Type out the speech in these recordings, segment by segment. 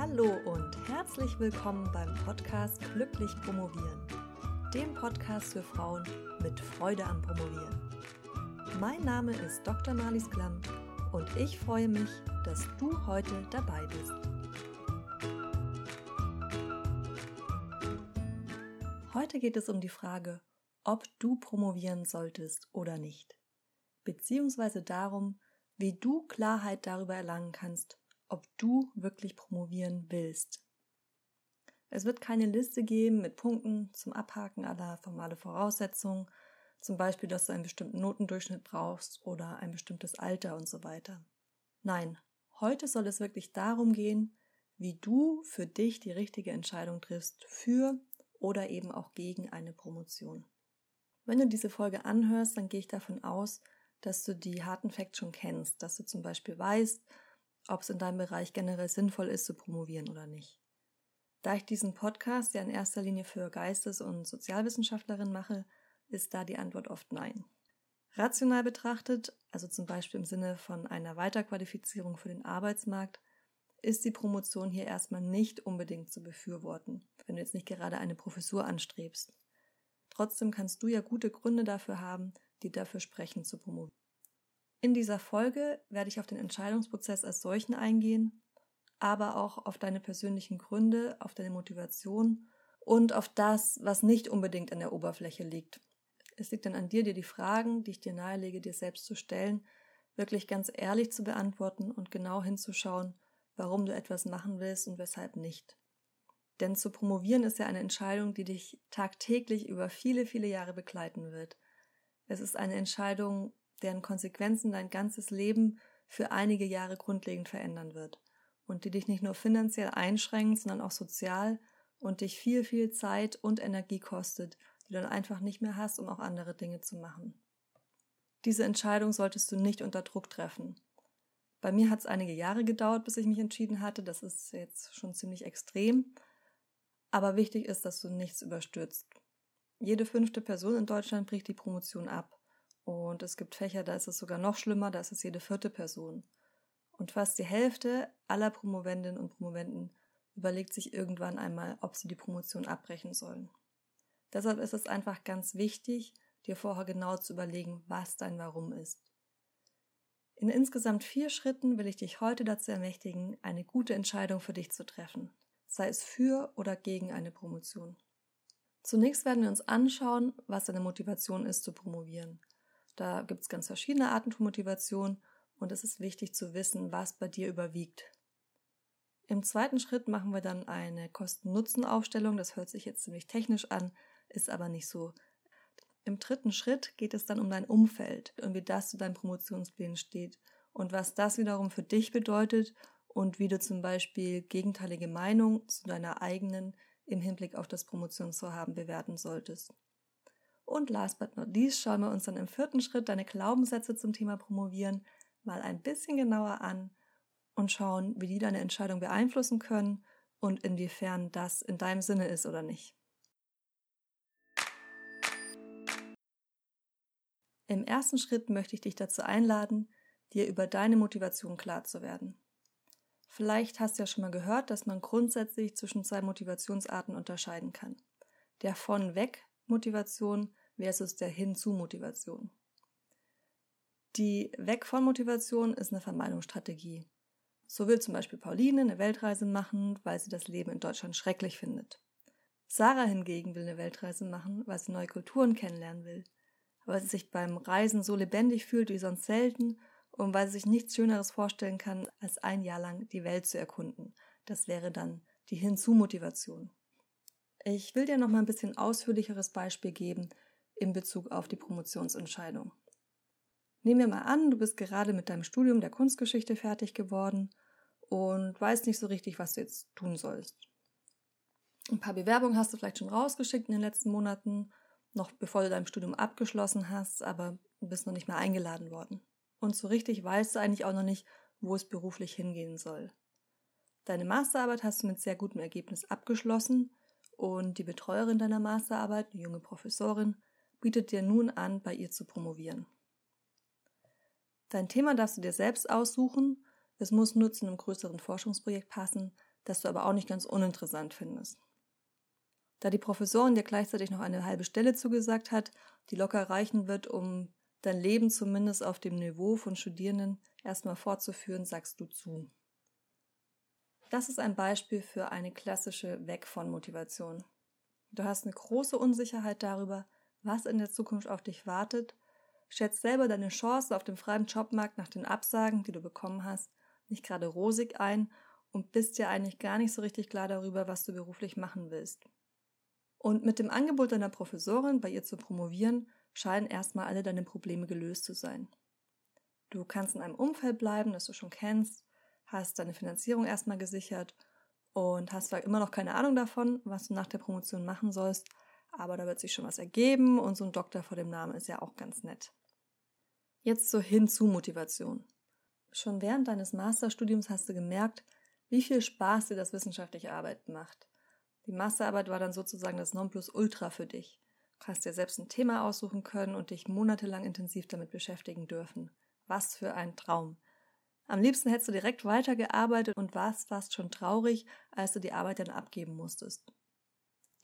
Hallo und herzlich willkommen beim Podcast Glücklich Promovieren, dem Podcast für Frauen mit Freude am Promovieren. Mein Name ist Dr. Marlies Klamm und ich freue mich, dass du heute dabei bist. Heute geht es um die Frage, ob du promovieren solltest oder nicht, beziehungsweise darum, wie du Klarheit darüber erlangen kannst, ob du wirklich promovieren willst. Es wird keine Liste geben mit Punkten zum Abhaken aller formale Voraussetzungen, zum Beispiel, dass du einen bestimmten Notendurchschnitt brauchst oder ein bestimmtes Alter und so weiter. Nein, heute soll es wirklich darum gehen, wie du für dich die richtige Entscheidung triffst für oder eben auch gegen eine Promotion. Wenn du diese Folge anhörst, dann gehe ich davon aus, dass du die harten Facts schon kennst, dass du zum Beispiel weißt, ob es in deinem Bereich generell sinnvoll ist zu promovieren oder nicht. Da ich diesen Podcast ja in erster Linie für Geistes- und Sozialwissenschaftlerinnen mache, ist da die Antwort oft nein. Rational betrachtet, also zum Beispiel im Sinne von einer Weiterqualifizierung für den Arbeitsmarkt, ist die Promotion hier erstmal nicht unbedingt zu befürworten, wenn du jetzt nicht gerade eine Professur anstrebst. Trotzdem kannst du ja gute Gründe dafür haben, die dafür sprechen zu promovieren. In dieser Folge werde ich auf den Entscheidungsprozess als solchen eingehen, aber auch auf deine persönlichen Gründe, auf deine Motivation und auf das, was nicht unbedingt an der Oberfläche liegt. Es liegt dann an dir, dir die Fragen, die ich dir nahelege, dir selbst zu stellen, wirklich ganz ehrlich zu beantworten und genau hinzuschauen, warum du etwas machen willst und weshalb nicht. Denn zu promovieren ist ja eine Entscheidung, die dich tagtäglich über viele, viele Jahre begleiten wird. Es ist eine Entscheidung, deren Konsequenzen dein ganzes Leben für einige Jahre grundlegend verändern wird und die dich nicht nur finanziell einschränkt, sondern auch sozial und dich viel, viel Zeit und Energie kostet, die du dann einfach nicht mehr hast, um auch andere Dinge zu machen. Diese Entscheidung solltest du nicht unter Druck treffen. Bei mir hat es einige Jahre gedauert, bis ich mich entschieden hatte. Das ist jetzt schon ziemlich extrem. Aber wichtig ist, dass du nichts überstürzt. Jede fünfte Person in Deutschland bricht die Promotion ab. Und es gibt Fächer, da ist es sogar noch schlimmer, da ist es jede vierte Person. Und fast die Hälfte aller Promovendinnen und Promovenden überlegt sich irgendwann einmal, ob sie die Promotion abbrechen sollen. Deshalb ist es einfach ganz wichtig, dir vorher genau zu überlegen, was dein Warum ist. In insgesamt vier Schritten will ich dich heute dazu ermächtigen, eine gute Entscheidung für dich zu treffen, sei es für oder gegen eine Promotion. Zunächst werden wir uns anschauen, was deine Motivation ist zu promovieren da gibt es ganz verschiedene Arten von Motivation und es ist wichtig zu wissen, was bei dir überwiegt. Im zweiten Schritt machen wir dann eine Kosten-Nutzen-Aufstellung. Das hört sich jetzt ziemlich technisch an, ist aber nicht so. Im dritten Schritt geht es dann um dein Umfeld und wie das zu deinen Promotionsplänen steht und was das wiederum für dich bedeutet und wie du zum Beispiel gegenteilige Meinung zu deiner eigenen im Hinblick auf das Promotionsvorhaben bewerten solltest. Und last but not least schauen wir uns dann im vierten Schritt deine Glaubenssätze zum Thema Promovieren mal ein bisschen genauer an und schauen, wie die deine Entscheidung beeinflussen können und inwiefern das in deinem Sinne ist oder nicht. Im ersten Schritt möchte ich dich dazu einladen, dir über deine Motivation klar zu werden. Vielleicht hast du ja schon mal gehört, dass man grundsätzlich zwischen zwei Motivationsarten unterscheiden kann. Der von weg Motivation versus der Hin-zu-Motivation. Die Weg von Motivation ist eine Vermeidungsstrategie. So will zum Beispiel Pauline eine Weltreise machen, weil sie das Leben in Deutschland schrecklich findet. Sarah hingegen will eine Weltreise machen, weil sie neue Kulturen kennenlernen will, weil sie sich beim Reisen so lebendig fühlt wie sonst selten und weil sie sich nichts Schöneres vorstellen kann, als ein Jahr lang die Welt zu erkunden. Das wäre dann die Hinzu-Motivation. Ich will dir noch mal ein bisschen ausführlicheres Beispiel geben, in Bezug auf die Promotionsentscheidung. Nehmen wir mal an, du bist gerade mit deinem Studium der Kunstgeschichte fertig geworden und weißt nicht so richtig, was du jetzt tun sollst. Ein paar Bewerbungen hast du vielleicht schon rausgeschickt in den letzten Monaten, noch bevor du dein Studium abgeschlossen hast, aber du bist noch nicht mehr eingeladen worden. Und so richtig weißt du eigentlich auch noch nicht, wo es beruflich hingehen soll. Deine Masterarbeit hast du mit sehr gutem Ergebnis abgeschlossen und die Betreuerin deiner Masterarbeit, eine junge Professorin, bietet dir nun an, bei ihr zu promovieren. Dein Thema darfst du dir selbst aussuchen. Es muss nur zu einem größeren Forschungsprojekt passen, das du aber auch nicht ganz uninteressant findest. Da die Professorin dir gleichzeitig noch eine halbe Stelle zugesagt hat, die locker reichen wird, um dein Leben zumindest auf dem Niveau von Studierenden erstmal fortzuführen, sagst du zu. Das ist ein Beispiel für eine klassische Weg von Motivation. Du hast eine große Unsicherheit darüber, was in der Zukunft auf dich wartet, schätzt selber deine Chance auf dem freien Jobmarkt nach den Absagen, die du bekommen hast, nicht gerade rosig ein und bist dir eigentlich gar nicht so richtig klar darüber, was du beruflich machen willst. Und mit dem Angebot deiner Professorin, bei ihr zu promovieren, scheinen erstmal alle deine Probleme gelöst zu sein. Du kannst in einem Umfeld bleiben, das du schon kennst, hast deine Finanzierung erstmal gesichert und hast zwar immer noch keine Ahnung davon, was du nach der Promotion machen sollst, aber da wird sich schon was ergeben und so ein Doktor vor dem Namen ist ja auch ganz nett. Jetzt zur Hinzu-Motivation. Schon während deines Masterstudiums hast du gemerkt, wie viel Spaß dir das wissenschaftliche Arbeiten macht. Die Masterarbeit war dann sozusagen das Nonplusultra für dich. Du hast dir selbst ein Thema aussuchen können und dich monatelang intensiv damit beschäftigen dürfen. Was für ein Traum. Am liebsten hättest du direkt weitergearbeitet und warst fast schon traurig, als du die Arbeit dann abgeben musstest.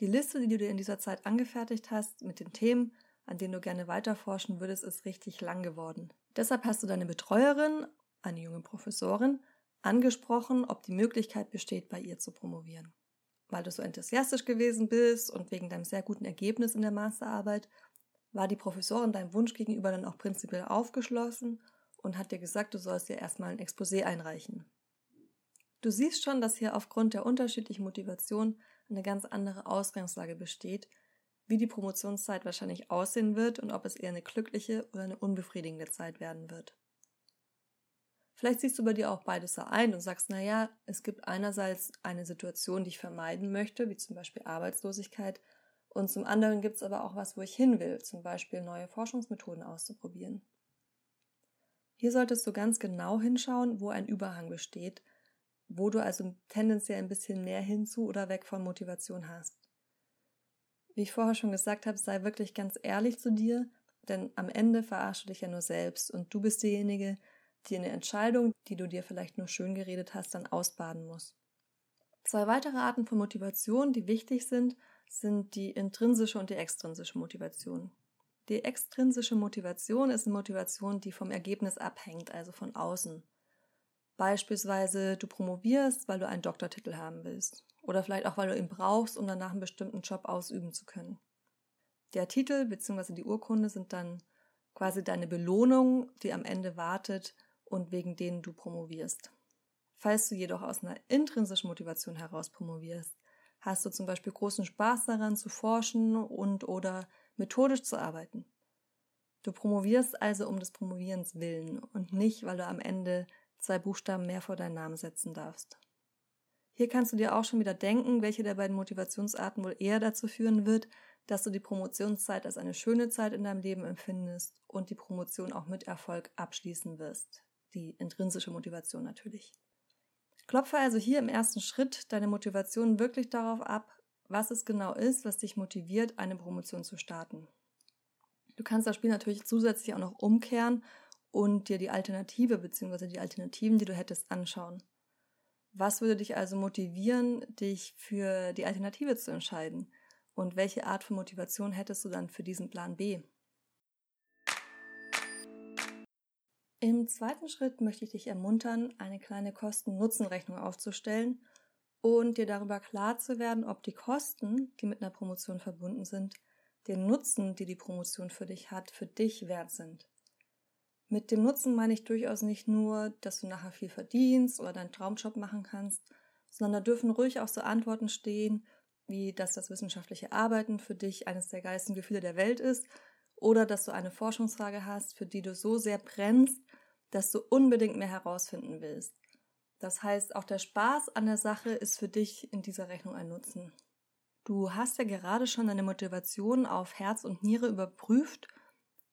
Die Liste, die du dir in dieser Zeit angefertigt hast, mit den Themen, an denen du gerne weiterforschen würdest, ist richtig lang geworden. Deshalb hast du deine Betreuerin, eine junge Professorin, angesprochen, ob die Möglichkeit besteht, bei ihr zu promovieren. Weil du so enthusiastisch gewesen bist und wegen deinem sehr guten Ergebnis in der Masterarbeit, war die Professorin deinem Wunsch gegenüber dann auch prinzipiell aufgeschlossen und hat dir gesagt, du sollst dir erstmal ein Exposé einreichen. Du siehst schon, dass hier aufgrund der unterschiedlichen Motivation eine ganz andere Ausgangslage besteht, wie die Promotionszeit wahrscheinlich aussehen wird und ob es eher eine glückliche oder eine unbefriedigende Zeit werden wird. Vielleicht siehst du bei dir auch beides so ein und sagst, naja, es gibt einerseits eine Situation, die ich vermeiden möchte, wie zum Beispiel Arbeitslosigkeit, und zum anderen gibt es aber auch was, wo ich hin will, zum Beispiel neue Forschungsmethoden auszuprobieren. Hier solltest du ganz genau hinschauen, wo ein Überhang besteht, wo du also tendenziell ein bisschen mehr hinzu oder weg von Motivation hast. Wie ich vorher schon gesagt habe, sei wirklich ganz ehrlich zu dir, denn am Ende verarschst du dich ja nur selbst und du bist diejenige, die eine Entscheidung, die du dir vielleicht nur schön geredet hast, dann ausbaden muss. Zwei weitere Arten von Motivation, die wichtig sind, sind die intrinsische und die extrinsische Motivation. Die extrinsische Motivation ist eine Motivation, die vom Ergebnis abhängt, also von außen. Beispielsweise du promovierst, weil du einen Doktortitel haben willst. Oder vielleicht auch, weil du ihn brauchst, um danach einen bestimmten Job ausüben zu können. Der Titel bzw. die Urkunde sind dann quasi deine Belohnung, die am Ende wartet, und wegen denen du promovierst. Falls du jedoch aus einer intrinsischen Motivation heraus promovierst, hast du zum Beispiel großen Spaß daran zu forschen und oder methodisch zu arbeiten. Du promovierst also um des Promovierens willen und nicht, weil du am Ende zwei Buchstaben mehr vor deinen Namen setzen darfst. Hier kannst du dir auch schon wieder denken, welche der beiden Motivationsarten wohl eher dazu führen wird, dass du die Promotionszeit als eine schöne Zeit in deinem Leben empfindest und die Promotion auch mit Erfolg abschließen wirst die intrinsische Motivation natürlich. Klopfe also hier im ersten Schritt deine Motivation wirklich darauf ab, was es genau ist, was dich motiviert, eine Promotion zu starten. Du kannst das Spiel natürlich zusätzlich auch noch umkehren und dir die Alternative bzw. die Alternativen, die du hättest, anschauen. Was würde dich also motivieren, dich für die Alternative zu entscheiden? Und welche Art von Motivation hättest du dann für diesen Plan B? Im zweiten Schritt möchte ich dich ermuntern, eine kleine Kosten-Nutzen-Rechnung aufzustellen und dir darüber klar zu werden, ob die Kosten, die mit einer Promotion verbunden sind, den Nutzen, die die Promotion für dich hat, für dich wert sind. Mit dem Nutzen meine ich durchaus nicht nur, dass du nachher viel verdienst oder deinen Traumjob machen kannst, sondern da dürfen ruhig auch so Antworten stehen, wie dass das wissenschaftliche Arbeiten für dich eines der geilsten Gefühle der Welt ist oder dass du eine Forschungsfrage hast, für die du so sehr brennst, dass du unbedingt mehr herausfinden willst. Das heißt, auch der Spaß an der Sache ist für dich in dieser Rechnung ein Nutzen. Du hast ja gerade schon deine Motivation auf Herz und Niere überprüft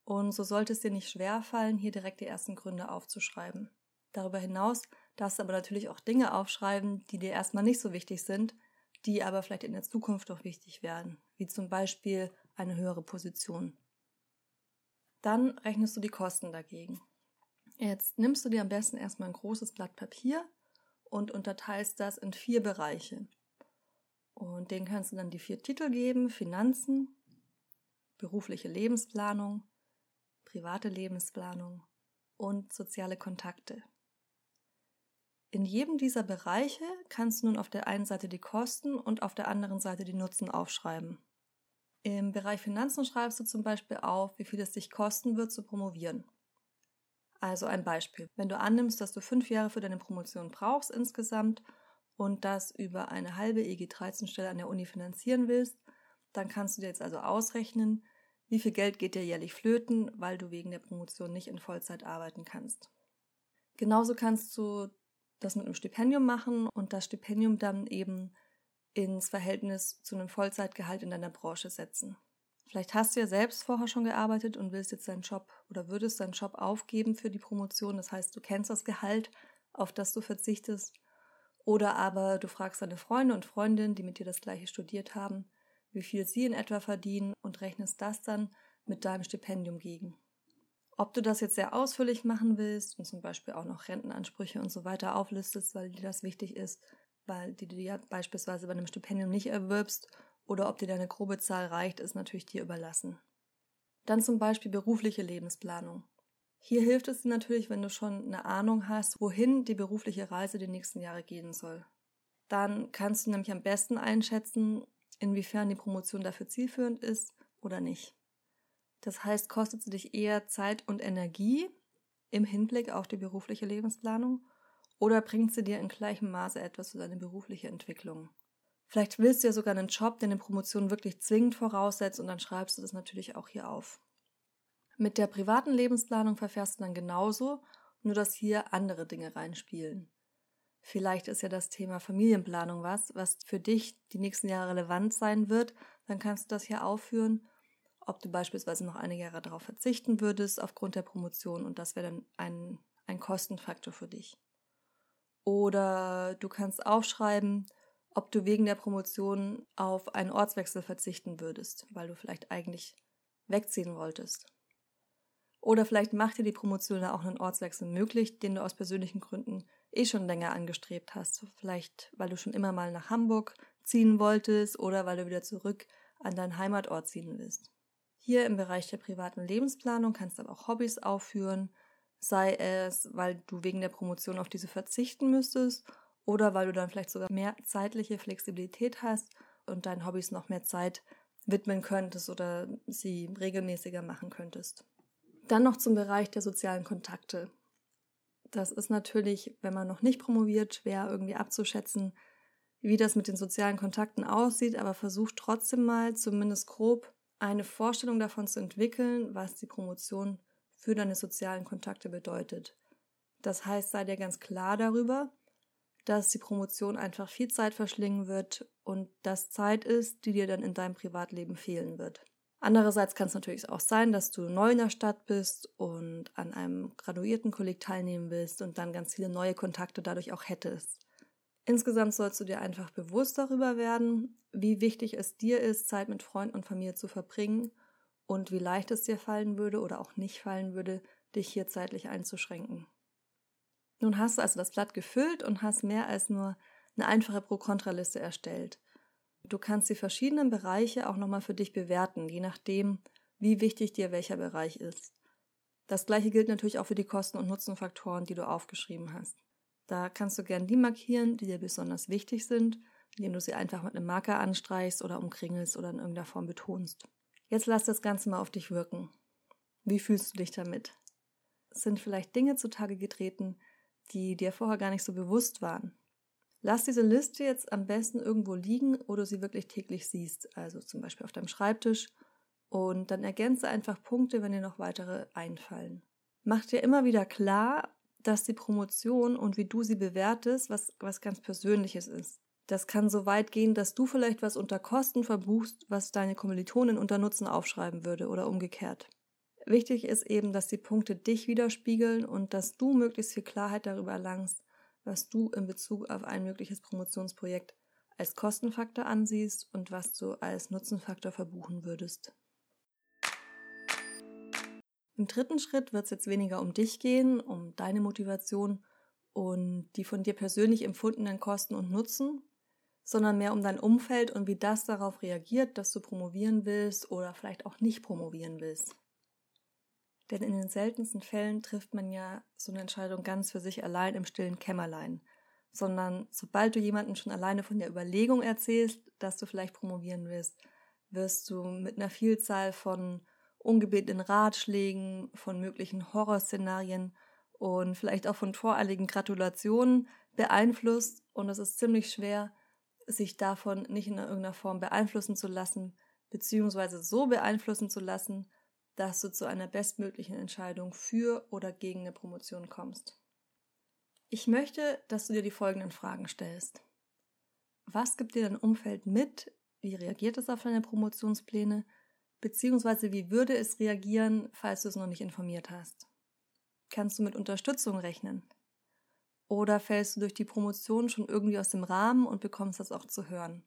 und so sollte es dir nicht schwer fallen, hier direkt die ersten Gründe aufzuschreiben. Darüber hinaus darfst du aber natürlich auch Dinge aufschreiben, die dir erstmal nicht so wichtig sind, die aber vielleicht in der Zukunft doch wichtig werden, wie zum Beispiel eine höhere Position. Dann rechnest du die Kosten dagegen. Jetzt nimmst du dir am besten erstmal ein großes Blatt Papier und unterteilst das in vier Bereiche. Und denen kannst du dann die vier Titel geben: Finanzen, berufliche Lebensplanung, private Lebensplanung und soziale Kontakte. In jedem dieser Bereiche kannst du nun auf der einen Seite die Kosten und auf der anderen Seite die Nutzen aufschreiben. Im Bereich Finanzen schreibst du zum Beispiel auf, wie viel es dich kosten wird zu promovieren. Also ein Beispiel. Wenn du annimmst, dass du fünf Jahre für deine Promotion brauchst insgesamt und das über eine halbe EG13-Stelle an der Uni finanzieren willst, dann kannst du dir jetzt also ausrechnen, wie viel Geld geht dir jährlich flöten, weil du wegen der Promotion nicht in Vollzeit arbeiten kannst. Genauso kannst du das mit einem Stipendium machen und das Stipendium dann eben ins Verhältnis zu einem Vollzeitgehalt in deiner Branche setzen. Vielleicht hast du ja selbst vorher schon gearbeitet und willst jetzt deinen Job oder würdest deinen Job aufgeben für die Promotion. Das heißt, du kennst das Gehalt, auf das du verzichtest. Oder aber du fragst deine Freunde und Freundinnen, die mit dir das gleiche studiert haben, wie viel sie in etwa verdienen und rechnest das dann mit deinem Stipendium gegen. Ob du das jetzt sehr ausführlich machen willst und zum Beispiel auch noch Rentenansprüche und so weiter auflistest, weil dir das wichtig ist, weil die du ja beispielsweise bei einem Stipendium nicht erwirbst, oder ob dir deine grobe Zahl reicht, ist natürlich dir überlassen. Dann zum Beispiel berufliche Lebensplanung. Hier hilft es dir natürlich, wenn du schon eine Ahnung hast, wohin die berufliche Reise die nächsten Jahre gehen soll. Dann kannst du nämlich am besten einschätzen, inwiefern die Promotion dafür zielführend ist oder nicht. Das heißt, kostet sie dich eher Zeit und Energie im Hinblick auf die berufliche Lebensplanung oder bringt sie dir in gleichem Maße etwas für deine berufliche Entwicklung? Vielleicht willst du ja sogar einen Job, der eine Promotion wirklich zwingend voraussetzt und dann schreibst du das natürlich auch hier auf. Mit der privaten Lebensplanung verfährst du dann genauso, nur dass hier andere Dinge reinspielen. Vielleicht ist ja das Thema Familienplanung was, was für dich die nächsten Jahre relevant sein wird, dann kannst du das hier aufführen ob du beispielsweise noch einige Jahre darauf verzichten würdest aufgrund der Promotion und das wäre dann ein, ein Kostenfaktor für dich. Oder du kannst aufschreiben, ob du wegen der Promotion auf einen Ortswechsel verzichten würdest, weil du vielleicht eigentlich wegziehen wolltest. Oder vielleicht macht dir die Promotion ja auch einen Ortswechsel möglich, den du aus persönlichen Gründen eh schon länger angestrebt hast. Vielleicht, weil du schon immer mal nach Hamburg ziehen wolltest oder weil du wieder zurück an deinen Heimatort ziehen willst. Hier im Bereich der privaten Lebensplanung kannst du aber auch Hobbys aufführen, sei es, weil du wegen der Promotion auf diese verzichten müsstest oder weil du dann vielleicht sogar mehr zeitliche Flexibilität hast und deinen Hobbys noch mehr Zeit widmen könntest oder sie regelmäßiger machen könntest. Dann noch zum Bereich der sozialen Kontakte. Das ist natürlich, wenn man noch nicht promoviert, schwer irgendwie abzuschätzen, wie das mit den sozialen Kontakten aussieht, aber versuch trotzdem mal zumindest grob eine Vorstellung davon zu entwickeln, was die Promotion für deine sozialen Kontakte bedeutet. Das heißt, sei dir ganz klar darüber, dass die Promotion einfach viel Zeit verschlingen wird und das Zeit ist, die dir dann in deinem Privatleben fehlen wird. Andererseits kann es natürlich auch sein, dass du neu in der Stadt bist und an einem Graduiertenkolleg teilnehmen willst und dann ganz viele neue Kontakte dadurch auch hättest. Insgesamt sollst du dir einfach bewusst darüber werden, wie wichtig es dir ist, Zeit mit Freunden und Familie zu verbringen und wie leicht es dir fallen würde oder auch nicht fallen würde, dich hier zeitlich einzuschränken. Nun hast du also das Blatt gefüllt und hast mehr als nur eine einfache Pro-Kontra-Liste erstellt. Du kannst die verschiedenen Bereiche auch nochmal für dich bewerten, je nachdem, wie wichtig dir welcher Bereich ist. Das gleiche gilt natürlich auch für die Kosten- und Nutzenfaktoren, die du aufgeschrieben hast. Da kannst du gern die markieren, die dir besonders wichtig sind, indem du sie einfach mit einem Marker anstreichst oder umkringelst oder in irgendeiner Form betonst. Jetzt lass das Ganze mal auf dich wirken. Wie fühlst du dich damit? Sind vielleicht Dinge zutage getreten, die dir vorher gar nicht so bewusst waren? Lass diese Liste jetzt am besten irgendwo liegen, wo du sie wirklich täglich siehst, also zum Beispiel auf deinem Schreibtisch, und dann ergänze einfach Punkte, wenn dir noch weitere einfallen. Mach dir immer wieder klar, dass die Promotion und wie du sie bewertest, was, was ganz Persönliches ist. Das kann so weit gehen, dass du vielleicht was unter Kosten verbuchst, was deine Kommilitonin unter Nutzen aufschreiben würde oder umgekehrt. Wichtig ist eben, dass die Punkte dich widerspiegeln und dass du möglichst viel Klarheit darüber erlangst, was du in Bezug auf ein mögliches Promotionsprojekt als Kostenfaktor ansiehst und was du als Nutzenfaktor verbuchen würdest. Im dritten Schritt wird es jetzt weniger um dich gehen, um deine Motivation und die von dir persönlich empfundenen Kosten und Nutzen, sondern mehr um dein Umfeld und wie das darauf reagiert, dass du promovieren willst oder vielleicht auch nicht promovieren willst. Denn in den seltensten Fällen trifft man ja so eine Entscheidung ganz für sich allein im stillen Kämmerlein, sondern sobald du jemanden schon alleine von der Überlegung erzählst, dass du vielleicht promovieren willst, wirst du mit einer Vielzahl von ungebetenen Ratschlägen, von möglichen Horrorszenarien und vielleicht auch von voreiligen Gratulationen beeinflusst. Und es ist ziemlich schwer, sich davon nicht in irgendeiner Form beeinflussen zu lassen, beziehungsweise so beeinflussen zu lassen, dass du zu einer bestmöglichen Entscheidung für oder gegen eine Promotion kommst. Ich möchte, dass du dir die folgenden Fragen stellst. Was gibt dir dein Umfeld mit? Wie reagiert es auf deine Promotionspläne? Beziehungsweise wie würde es reagieren, falls du es noch nicht informiert hast? Kannst du mit Unterstützung rechnen? Oder fällst du durch die Promotion schon irgendwie aus dem Rahmen und bekommst das auch zu hören?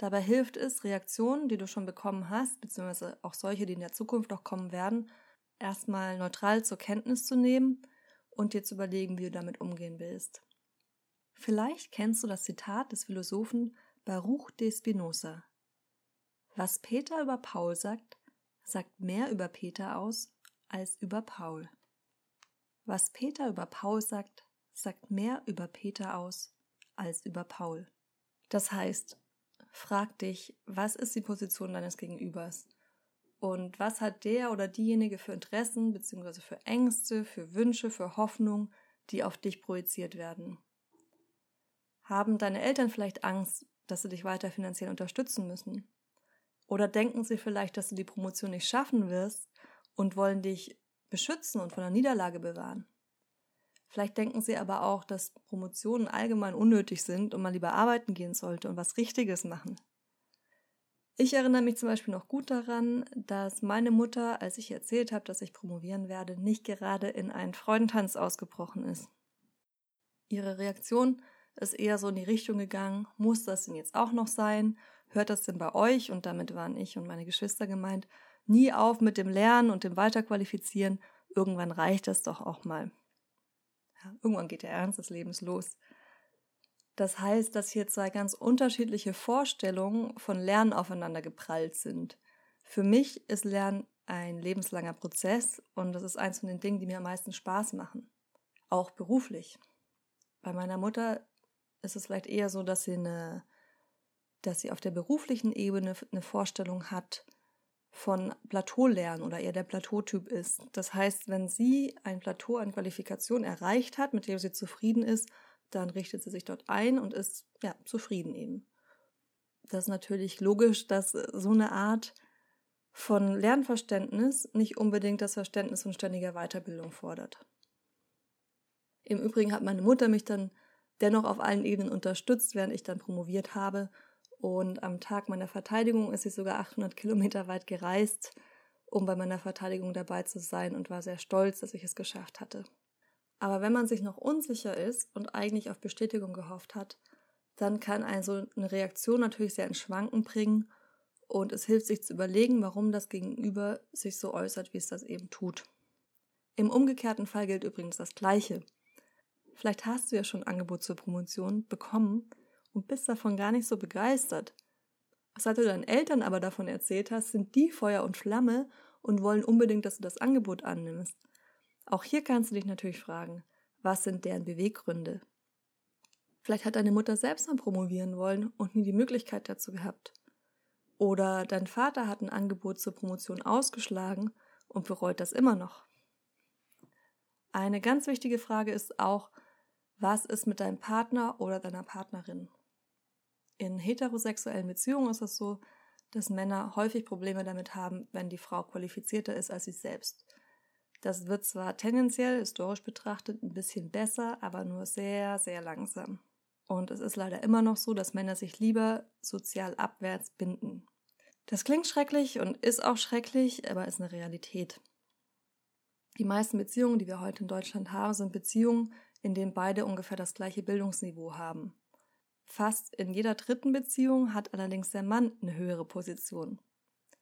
Dabei hilft es, Reaktionen, die du schon bekommen hast, beziehungsweise auch solche, die in der Zukunft noch kommen werden, erstmal neutral zur Kenntnis zu nehmen und dir zu überlegen, wie du damit umgehen willst. Vielleicht kennst du das Zitat des Philosophen Baruch de Spinoza. Was Peter über Paul sagt, sagt mehr über Peter aus als über Paul. Was Peter über Paul sagt, sagt mehr über Peter aus als über Paul. Das heißt, frag dich, was ist die Position deines Gegenübers? Und was hat der oder diejenige für Interessen bzw. für Ängste, für Wünsche, für Hoffnung, die auf dich projiziert werden? Haben deine Eltern vielleicht Angst, dass sie dich weiter finanziell unterstützen müssen? Oder denken sie vielleicht, dass du die Promotion nicht schaffen wirst und wollen dich beschützen und von der Niederlage bewahren? Vielleicht denken sie aber auch, dass Promotionen allgemein unnötig sind und man lieber arbeiten gehen sollte und was Richtiges machen. Ich erinnere mich zum Beispiel noch gut daran, dass meine Mutter, als ich erzählt habe, dass ich promovieren werde, nicht gerade in einen Freudentanz ausgebrochen ist. Ihre Reaktion ist eher so in die Richtung gegangen, muss das denn jetzt auch noch sein? Hört das denn bei euch, und damit waren ich und meine Geschwister gemeint, nie auf mit dem Lernen und dem Weiterqualifizieren, irgendwann reicht das doch auch mal. Ja, irgendwann geht der Ernst des Lebens los. Das heißt, dass hier zwei ganz unterschiedliche Vorstellungen von Lernen aufeinander geprallt sind. Für mich ist Lernen ein lebenslanger Prozess und das ist eins von den Dingen, die mir am meisten Spaß machen. Auch beruflich. Bei meiner Mutter ist es vielleicht eher so, dass sie eine, dass sie auf der beruflichen Ebene eine Vorstellung hat, von Plateaulernen oder eher der Plateautyp ist. Das heißt, wenn sie ein Plateau an Qualifikation erreicht hat, mit dem sie zufrieden ist, dann richtet sie sich dort ein und ist ja zufrieden eben. Das ist natürlich logisch, dass so eine Art von Lernverständnis nicht unbedingt das Verständnis von ständiger Weiterbildung fordert. Im Übrigen hat meine Mutter mich dann dennoch auf allen Ebenen unterstützt, während ich dann promoviert habe und am Tag meiner Verteidigung ist sie sogar 800 Kilometer weit gereist, um bei meiner Verteidigung dabei zu sein und war sehr stolz, dass ich es geschafft hatte. Aber wenn man sich noch unsicher ist und eigentlich auf Bestätigung gehofft hat, dann kann also eine Reaktion natürlich sehr ins Schwanken bringen und es hilft sich zu überlegen, warum das Gegenüber sich so äußert, wie es das eben tut. Im umgekehrten Fall gilt übrigens das Gleiche. Vielleicht hast du ja schon ein Angebot zur Promotion bekommen und bist davon gar nicht so begeistert. Seit du deinen Eltern aber davon erzählt hast, sind die Feuer und Flamme und wollen unbedingt, dass du das Angebot annimmst. Auch hier kannst du dich natürlich fragen, was sind deren Beweggründe? Vielleicht hat deine Mutter selbst mal promovieren wollen und nie die Möglichkeit dazu gehabt. Oder dein Vater hat ein Angebot zur Promotion ausgeschlagen und bereut das immer noch. Eine ganz wichtige Frage ist auch, was ist mit deinem Partner oder deiner Partnerin? In heterosexuellen Beziehungen ist es so, dass Männer häufig Probleme damit haben, wenn die Frau qualifizierter ist als sie selbst. Das wird zwar tendenziell, historisch betrachtet, ein bisschen besser, aber nur sehr, sehr langsam. Und es ist leider immer noch so, dass Männer sich lieber sozial abwärts binden. Das klingt schrecklich und ist auch schrecklich, aber ist eine Realität. Die meisten Beziehungen, die wir heute in Deutschland haben, sind Beziehungen, in denen beide ungefähr das gleiche Bildungsniveau haben. Fast in jeder dritten Beziehung hat allerdings der Mann eine höhere Position.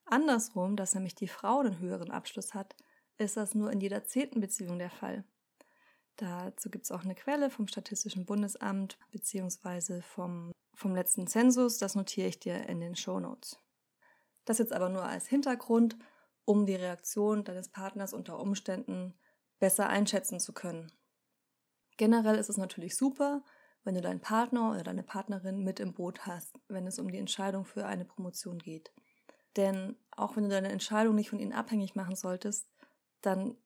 Andersrum, dass nämlich die Frau einen höheren Abschluss hat, ist das nur in jeder zehnten Beziehung der Fall. Dazu gibt es auch eine Quelle vom Statistischen Bundesamt beziehungsweise vom, vom letzten Zensus. Das notiere ich dir in den Show Notes. Das jetzt aber nur als Hintergrund, um die Reaktion deines Partners unter Umständen besser einschätzen zu können. Generell ist es natürlich super, wenn du deinen Partner oder deine Partnerin mit im Boot hast, wenn es um die Entscheidung für eine Promotion geht. Denn auch wenn du deine Entscheidung nicht von ihnen abhängig machen solltest, dann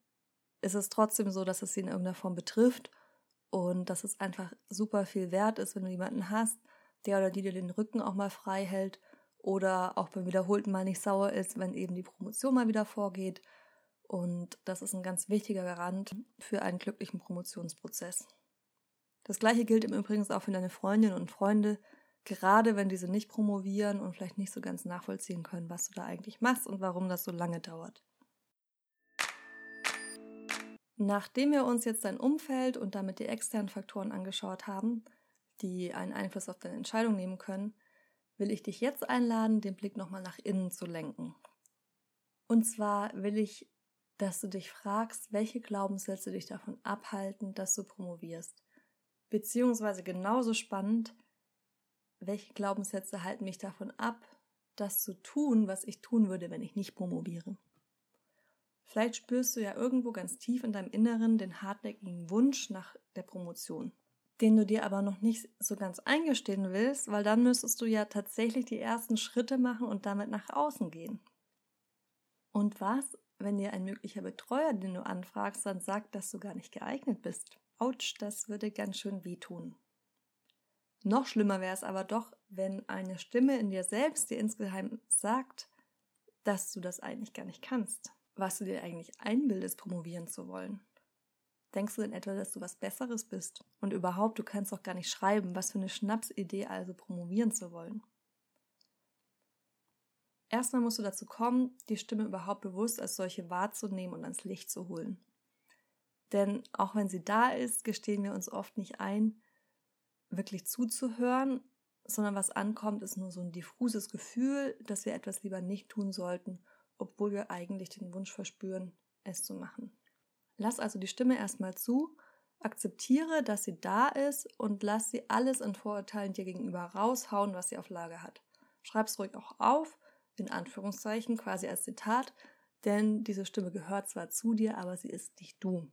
ist es trotzdem so, dass es sie in irgendeiner Form betrifft und dass es einfach super viel wert ist, wenn du jemanden hast, der oder die dir den Rücken auch mal frei hält oder auch beim wiederholten Mal nicht sauer ist, wenn eben die Promotion mal wieder vorgeht. Und das ist ein ganz wichtiger Garant für einen glücklichen Promotionsprozess. Das gleiche gilt im Übrigen auch für deine Freundinnen und Freunde, gerade wenn diese nicht promovieren und vielleicht nicht so ganz nachvollziehen können, was du da eigentlich machst und warum das so lange dauert. Nachdem wir uns jetzt dein Umfeld und damit die externen Faktoren angeschaut haben, die einen Einfluss auf deine Entscheidung nehmen können, will ich dich jetzt einladen, den Blick nochmal nach innen zu lenken. Und zwar will ich, dass du dich fragst, welche Glaubenssätze dich davon abhalten, dass du promovierst. Beziehungsweise genauso spannend, welche Glaubenssätze halten mich davon ab, das zu tun, was ich tun würde, wenn ich nicht promoviere. Vielleicht spürst du ja irgendwo ganz tief in deinem Inneren den hartnäckigen Wunsch nach der Promotion, den du dir aber noch nicht so ganz eingestehen willst, weil dann müsstest du ja tatsächlich die ersten Schritte machen und damit nach außen gehen. Und was, wenn dir ein möglicher Betreuer, den du anfragst, dann sagt, dass du gar nicht geeignet bist? Autsch, das würde ganz schön wehtun. Noch schlimmer wäre es aber doch, wenn eine Stimme in dir selbst dir insgeheim sagt, dass du das eigentlich gar nicht kannst, was du dir eigentlich einbildest, promovieren zu wollen. Denkst du denn etwa, dass du was Besseres bist? Und überhaupt, du kannst doch gar nicht schreiben, was für eine Schnapsidee also promovieren zu wollen. Erstmal musst du dazu kommen, die Stimme überhaupt bewusst als solche wahrzunehmen und ans Licht zu holen. Denn auch wenn sie da ist, gestehen wir uns oft nicht ein, wirklich zuzuhören, sondern was ankommt, ist nur so ein diffuses Gefühl, dass wir etwas lieber nicht tun sollten, obwohl wir eigentlich den Wunsch verspüren, es zu machen. Lass also die Stimme erstmal zu, akzeptiere, dass sie da ist und lass sie alles in Vorurteilen dir gegenüber raushauen, was sie auf Lage hat. Schreib es ruhig auch auf, in Anführungszeichen, quasi als Zitat, denn diese Stimme gehört zwar zu dir, aber sie ist nicht du.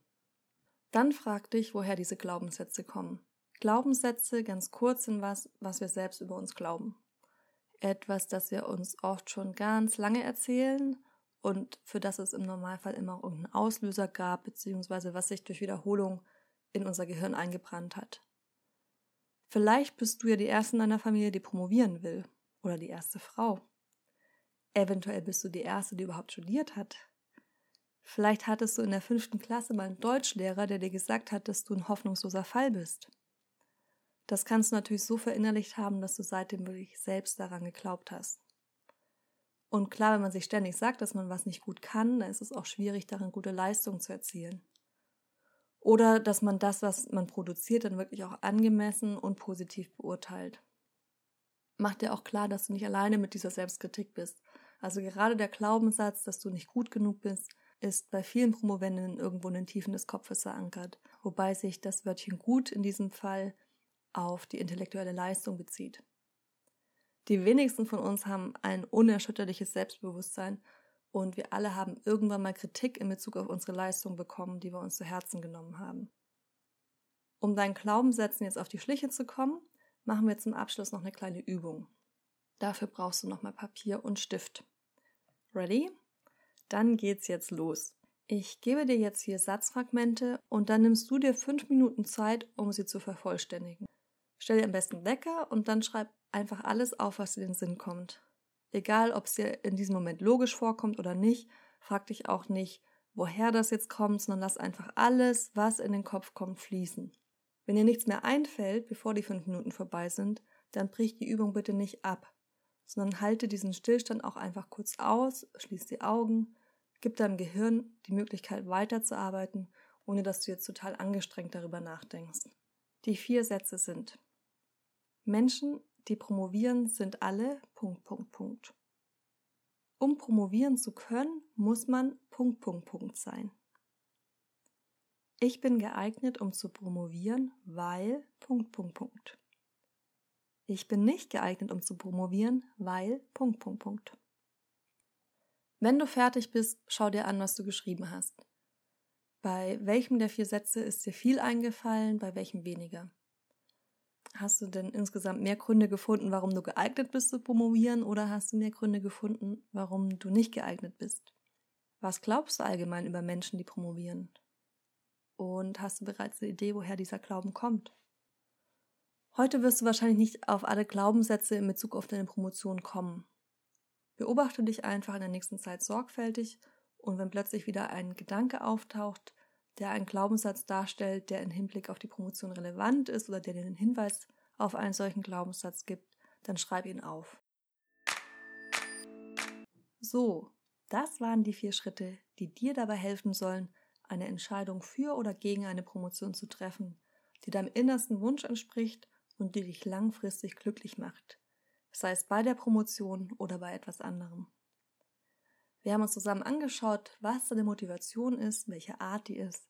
Dann frag dich, woher diese Glaubenssätze kommen. Glaubenssätze, ganz kurz, sind was, was wir selbst über uns glauben. Etwas, das wir uns oft schon ganz lange erzählen und für das es im Normalfall immer irgendeinen Auslöser gab, beziehungsweise was sich durch Wiederholung in unser Gehirn eingebrannt hat. Vielleicht bist du ja die Erste in deiner Familie, die promovieren will. Oder die erste Frau. Eventuell bist du die Erste, die überhaupt studiert hat. Vielleicht hattest du in der fünften Klasse mal einen Deutschlehrer, der dir gesagt hat, dass du ein hoffnungsloser Fall bist. Das kannst du natürlich so verinnerlicht haben, dass du seitdem wirklich selbst daran geglaubt hast. Und klar, wenn man sich ständig sagt, dass man was nicht gut kann, dann ist es auch schwierig, darin gute Leistungen zu erzielen. Oder dass man das, was man produziert, dann wirklich auch angemessen und positiv beurteilt. Mach dir auch klar, dass du nicht alleine mit dieser Selbstkritik bist. Also gerade der Glaubenssatz, dass du nicht gut genug bist, ist bei vielen Promovenden irgendwo in den Tiefen des Kopfes verankert, wobei sich das Wörtchen gut in diesem Fall auf die intellektuelle Leistung bezieht. Die wenigsten von uns haben ein unerschütterliches Selbstbewusstsein und wir alle haben irgendwann mal Kritik in Bezug auf unsere Leistung bekommen, die wir uns zu Herzen genommen haben. Um deinen Glaubenssätzen jetzt auf die Schliche zu kommen, machen wir zum Abschluss noch eine kleine Übung. Dafür brauchst du nochmal Papier und Stift. Ready? Dann geht's jetzt los. Ich gebe dir jetzt hier Satzfragmente und dann nimmst du dir fünf Minuten Zeit, um sie zu vervollständigen. Stell dir am besten Wecker und dann schreib einfach alles auf, was dir in den Sinn kommt. Egal, ob es dir in diesem Moment logisch vorkommt oder nicht, frag dich auch nicht, woher das jetzt kommt, sondern lass einfach alles, was in den Kopf kommt, fließen. Wenn dir nichts mehr einfällt, bevor die fünf Minuten vorbei sind, dann brich die Übung bitte nicht ab, sondern halte diesen Stillstand auch einfach kurz aus, schließ die Augen Gib deinem Gehirn die Möglichkeit weiterzuarbeiten, ohne dass du jetzt total angestrengt darüber nachdenkst. Die vier Sätze sind Menschen, die promovieren, sind alle Punkt, Punkt, Punkt. Um promovieren zu können, muss man Punkt, Punkt, Punkt sein. Ich bin geeignet, um zu promovieren, weil Punkt, Punkt, Punkt. Ich bin nicht geeignet, um zu promovieren, weil Punkt, Punkt, Punkt. Wenn du fertig bist, schau dir an, was du geschrieben hast. Bei welchem der vier Sätze ist dir viel eingefallen, bei welchem weniger? Hast du denn insgesamt mehr Gründe gefunden, warum du geeignet bist zu promovieren oder hast du mehr Gründe gefunden, warum du nicht geeignet bist? Was glaubst du allgemein über Menschen, die promovieren? Und hast du bereits eine Idee, woher dieser Glauben kommt? Heute wirst du wahrscheinlich nicht auf alle Glaubenssätze in Bezug auf deine Promotion kommen. Beobachte dich einfach in der nächsten Zeit sorgfältig und wenn plötzlich wieder ein Gedanke auftaucht, der einen Glaubenssatz darstellt, der im Hinblick auf die Promotion relevant ist oder der dir einen Hinweis auf einen solchen Glaubenssatz gibt, dann schreib ihn auf. So, das waren die vier Schritte, die dir dabei helfen sollen, eine Entscheidung für oder gegen eine Promotion zu treffen, die deinem innersten Wunsch entspricht und die dich langfristig glücklich macht sei es bei der Promotion oder bei etwas anderem. Wir haben uns zusammen angeschaut, was deine Motivation ist, welche Art die ist,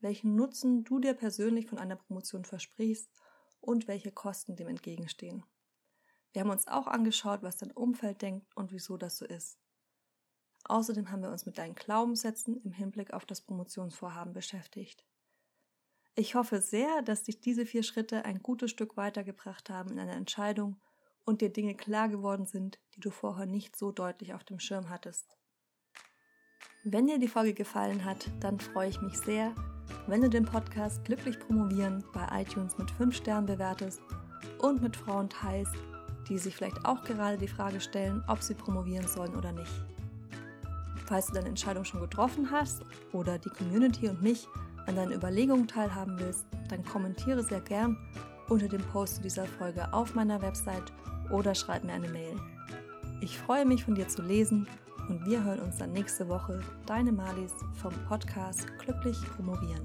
welchen Nutzen du dir persönlich von einer Promotion versprichst und welche Kosten dem entgegenstehen. Wir haben uns auch angeschaut, was dein Umfeld denkt und wieso das so ist. Außerdem haben wir uns mit deinen Glaubenssätzen im Hinblick auf das Promotionsvorhaben beschäftigt. Ich hoffe sehr, dass dich diese vier Schritte ein gutes Stück weitergebracht haben in einer Entscheidung und dir Dinge klar geworden sind, die du vorher nicht so deutlich auf dem Schirm hattest. Wenn dir die Folge gefallen hat, dann freue ich mich sehr, wenn du den Podcast Glücklich Promovieren bei iTunes mit 5 Sternen bewertest und mit Frauen teilst, die sich vielleicht auch gerade die Frage stellen, ob sie promovieren sollen oder nicht. Falls du deine Entscheidung schon getroffen hast oder die Community und mich an deinen Überlegungen teilhaben willst, dann kommentiere sehr gern unter dem Post zu dieser Folge auf meiner Website oder schreib mir eine Mail. Ich freue mich von dir zu lesen und wir hören uns dann nächste Woche. Deine Malis vom Podcast Glücklich Promovieren.